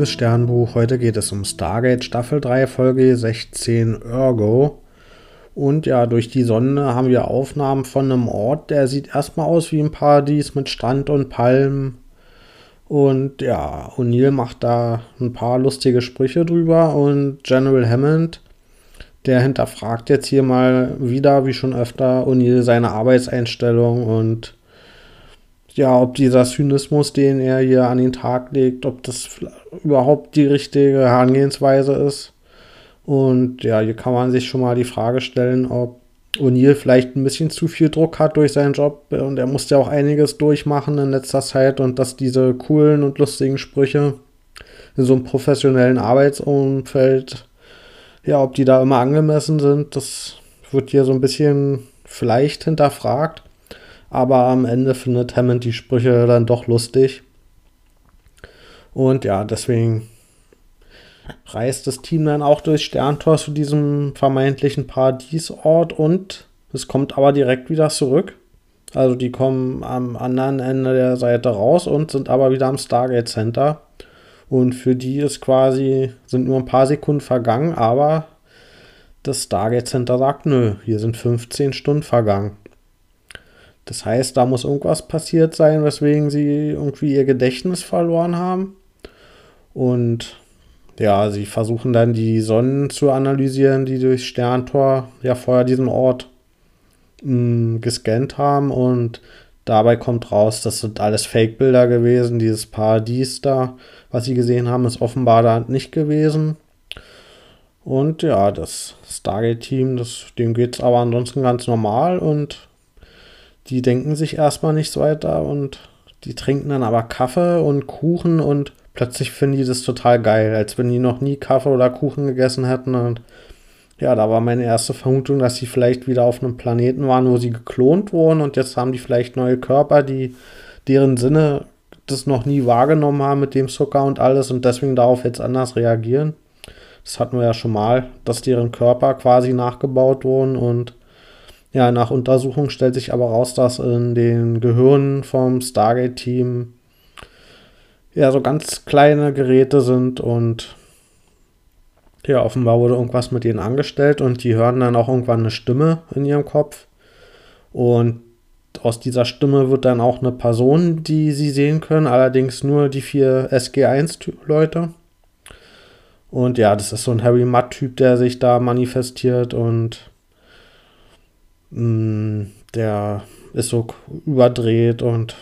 liebes Sternbuch. Heute geht es um Stargate Staffel 3, Folge 16 Ergo. Und ja, durch die Sonne haben wir Aufnahmen von einem Ort, der sieht erstmal aus wie ein Paradies mit Strand und Palmen. Und ja, O'Neill macht da ein paar lustige Sprüche drüber und General Hammond, der hinterfragt jetzt hier mal wieder, wie schon öfter, O'Neill seine Arbeitseinstellung und ja, ob dieser Zynismus, den er hier an den Tag legt, ob das überhaupt die richtige Herangehensweise ist. Und ja, hier kann man sich schon mal die Frage stellen, ob O'Neill vielleicht ein bisschen zu viel Druck hat durch seinen Job und er musste ja auch einiges durchmachen in letzter Zeit und dass diese coolen und lustigen Sprüche in so einem professionellen Arbeitsumfeld, ja, ob die da immer angemessen sind, das wird hier so ein bisschen vielleicht hinterfragt. Aber am Ende findet Hammond die Sprüche dann doch lustig. Und ja, deswegen reist das Team dann auch durch Sterntor zu diesem vermeintlichen Paradiesort und es kommt aber direkt wieder zurück. Also die kommen am anderen Ende der Seite raus und sind aber wieder am Stargate Center. Und für die ist quasi, sind nur ein paar Sekunden vergangen, aber das Stargate Center sagt, nö, hier sind 15 Stunden vergangen. Das heißt, da muss irgendwas passiert sein, weswegen sie irgendwie ihr Gedächtnis verloren haben. Und ja, sie versuchen dann die Sonnen zu analysieren, die durch Sterntor ja vorher diesen Ort mh, hm, gescannt haben. Und dabei kommt raus, das sind alles Fake-Bilder gewesen. Dieses Paradies da, was sie gesehen haben, ist offenbar da nicht gewesen. Und ja, das Stargate-Team, dem geht es aber ansonsten ganz normal und die denken sich erstmal nichts weiter und die trinken dann aber Kaffee und Kuchen und plötzlich finden die das total geil, als wenn die noch nie Kaffee oder Kuchen gegessen hätten. Und ja, da war meine erste Vermutung, dass sie vielleicht wieder auf einem Planeten waren, wo sie geklont wurden und jetzt haben die vielleicht neue Körper, die deren Sinne das noch nie wahrgenommen haben mit dem Zucker und alles und deswegen darauf jetzt anders reagieren. Das hatten wir ja schon mal, dass deren Körper quasi nachgebaut wurden und ja, nach Untersuchung stellt sich aber raus, dass in den Gehirnen vom Stargate-Team ja so ganz kleine Geräte sind und ja, offenbar wurde irgendwas mit ihnen angestellt und die hören dann auch irgendwann eine Stimme in ihrem Kopf. Und aus dieser Stimme wird dann auch eine Person, die sie sehen können, allerdings nur die vier SG1-Leute. Und ja, das ist so ein Harry Mudd-Typ, der sich da manifestiert und der ist so überdreht und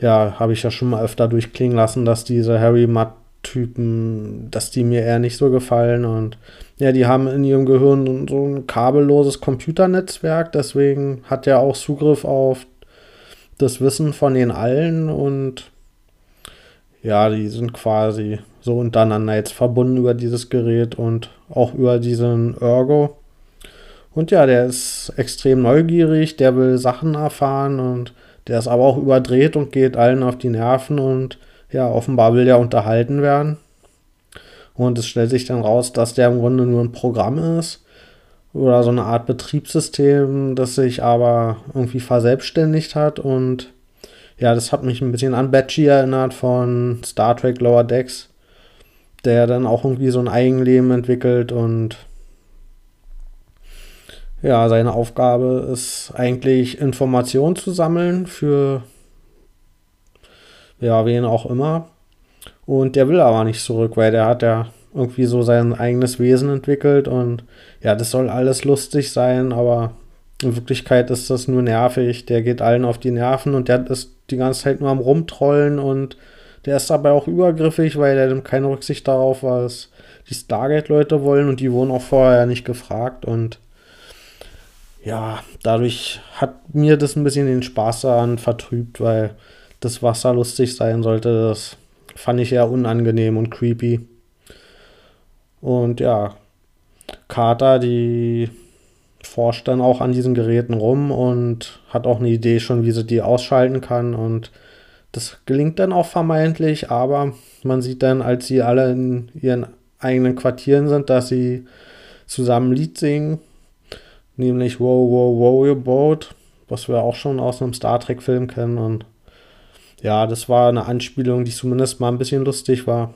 ja, habe ich ja schon mal öfter durchklingen lassen, dass diese Harry Mudd-Typen, dass die mir eher nicht so gefallen und ja, die haben in ihrem Gehirn so ein kabelloses Computernetzwerk, deswegen hat er auch Zugriff auf das Wissen von den allen und ja, die sind quasi so untereinander jetzt verbunden über dieses Gerät und auch über diesen Ergo. Und ja, der ist extrem neugierig, der will Sachen erfahren und der ist aber auch überdreht und geht allen auf die Nerven und ja, offenbar will der unterhalten werden. Und es stellt sich dann raus, dass der im Grunde nur ein Programm ist oder so eine Art Betriebssystem, das sich aber irgendwie verselbstständigt hat. Und ja, das hat mich ein bisschen an Batchy erinnert von Star Trek Lower Decks, der dann auch irgendwie so ein Eigenleben entwickelt und ja, seine Aufgabe ist eigentlich Informationen zu sammeln für ja, wen auch immer. Und der will aber nicht zurück, weil der hat ja irgendwie so sein eigenes Wesen entwickelt und ja, das soll alles lustig sein, aber in Wirklichkeit ist das nur nervig. Der geht allen auf die Nerven und der ist die ganze Zeit nur am Rumtrollen und der ist dabei auch übergriffig, weil er nimmt keine Rücksicht darauf, was die Stargate-Leute wollen und die wurden auch vorher nicht gefragt und ja, dadurch hat mir das ein bisschen den Spaß daran vertrübt, weil das Wasser lustig sein sollte. Das fand ich eher unangenehm und creepy. Und ja, Carter, die forscht dann auch an diesen Geräten rum und hat auch eine Idee schon, wie sie die ausschalten kann. Und das gelingt dann auch vermeintlich, aber man sieht dann, als sie alle in ihren eigenen Quartieren sind, dass sie zusammen Lied singen nämlich Wow, Wow, Wow, Your Boat, was wir auch schon aus einem Star Trek-Film kennen. Und ja, das war eine Anspielung, die zumindest mal ein bisschen lustig war.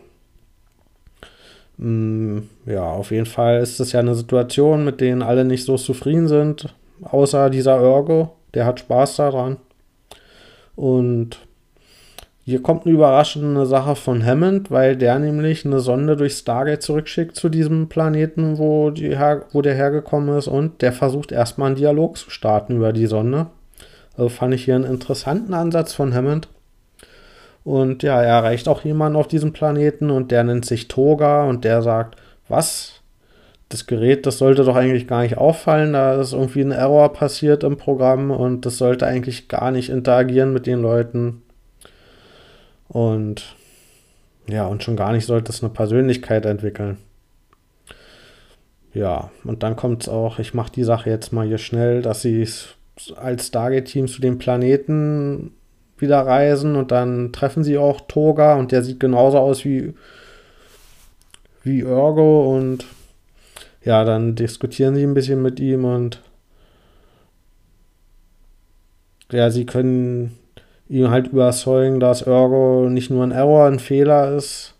Mm, ja, auf jeden Fall ist das ja eine Situation, mit denen alle nicht so zufrieden sind, außer dieser Ergo, der hat Spaß daran. Und hier kommt eine überraschende Sache von Hammond, weil der nämlich eine Sonde durch Stargate zurückschickt zu diesem Planeten, wo, die her wo der hergekommen ist und der versucht erstmal einen Dialog zu starten über die Sonde. Also fand ich hier einen interessanten Ansatz von Hammond. Und ja, er erreicht auch jemanden auf diesem Planeten und der nennt sich Toga und der sagt, was? Das Gerät, das sollte doch eigentlich gar nicht auffallen, da ist irgendwie ein Error passiert im Programm und das sollte eigentlich gar nicht interagieren mit den Leuten. Und ja, und schon gar nicht sollte es eine Persönlichkeit entwickeln. Ja, und dann kommt es auch, ich mache die Sache jetzt mal hier schnell, dass sie als Stargate-Team zu dem Planeten wieder reisen und dann treffen sie auch Toga und der sieht genauso aus wie, wie Ergo und ja, dann diskutieren sie ein bisschen mit ihm und ja, sie können ihm halt überzeugen, dass Ergo nicht nur ein Error, ein Fehler ist,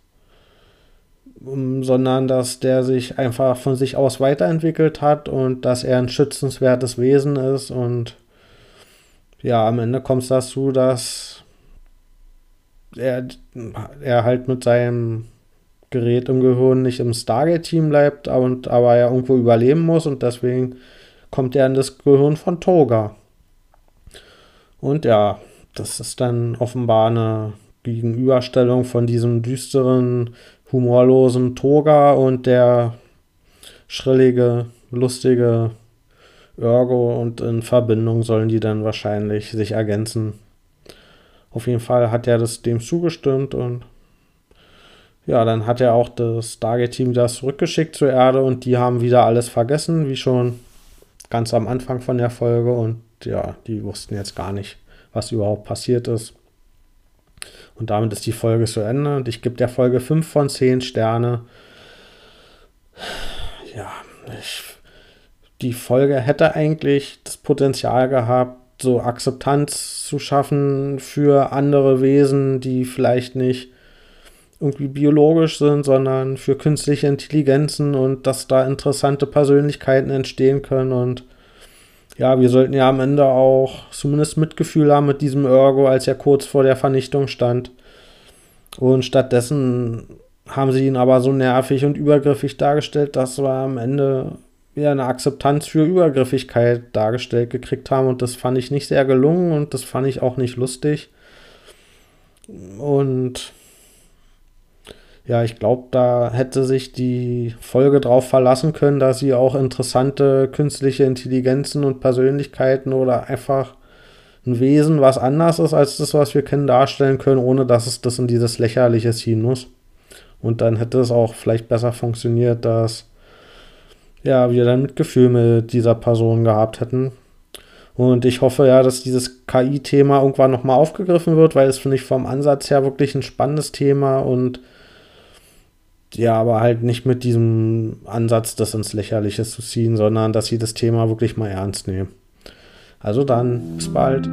sondern dass der sich einfach von sich aus weiterentwickelt hat und dass er ein schützenswertes Wesen ist und ja, am Ende kommt es dazu, dass er, er halt mit seinem Gerät im Gehirn nicht im Stargate-Team bleibt, und, aber er irgendwo überleben muss und deswegen kommt er in das Gehirn von Toga. Und ja, das ist dann offenbar eine Gegenüberstellung von diesem düsteren, humorlosen Toga und der schrillige, lustige Ergo und in Verbindung sollen die dann wahrscheinlich sich ergänzen. Auf jeden Fall hat er das dem zugestimmt und ja, dann hat er auch das Stargate-Team das zurückgeschickt zur Erde und die haben wieder alles vergessen, wie schon ganz am Anfang von der Folge und ja, die wussten jetzt gar nicht, was überhaupt passiert ist. Und damit ist die Folge zu Ende und ich gebe der Folge 5 von 10 Sterne. Ja, ich die Folge hätte eigentlich das Potenzial gehabt, so Akzeptanz zu schaffen für andere Wesen, die vielleicht nicht irgendwie biologisch sind, sondern für künstliche Intelligenzen und dass da interessante Persönlichkeiten entstehen können. Und ja, wir sollten ja am Ende auch zumindest Mitgefühl haben mit diesem Ergo, als er kurz vor der Vernichtung stand. Und stattdessen haben sie ihn aber so nervig und übergriffig dargestellt, dass wir am Ende ja eine Akzeptanz für Übergriffigkeit dargestellt gekriegt haben und das fand ich nicht sehr gelungen und das fand ich auch nicht lustig. Und ja, ich glaube, da hätte sich die Folge drauf verlassen können, dass sie auch interessante künstliche Intelligenzen und Persönlichkeiten oder einfach ein Wesen, was anders ist als das, was wir kennen, darstellen können, ohne dass es das in dieses Lächerliche ziehen muss. Und dann hätte es auch vielleicht besser funktioniert, dass ja, wir dann Mitgefühl mit dieser Person gehabt hätten. Und ich hoffe ja, dass dieses KI-Thema irgendwann nochmal aufgegriffen wird, weil es finde ich vom Ansatz her wirklich ein spannendes Thema und ja, aber halt nicht mit diesem Ansatz, das ins Lächerliche zu ziehen, sondern dass sie das Thema wirklich mal ernst nehmen. Also dann, bis bald.